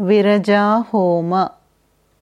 विरजाहोम।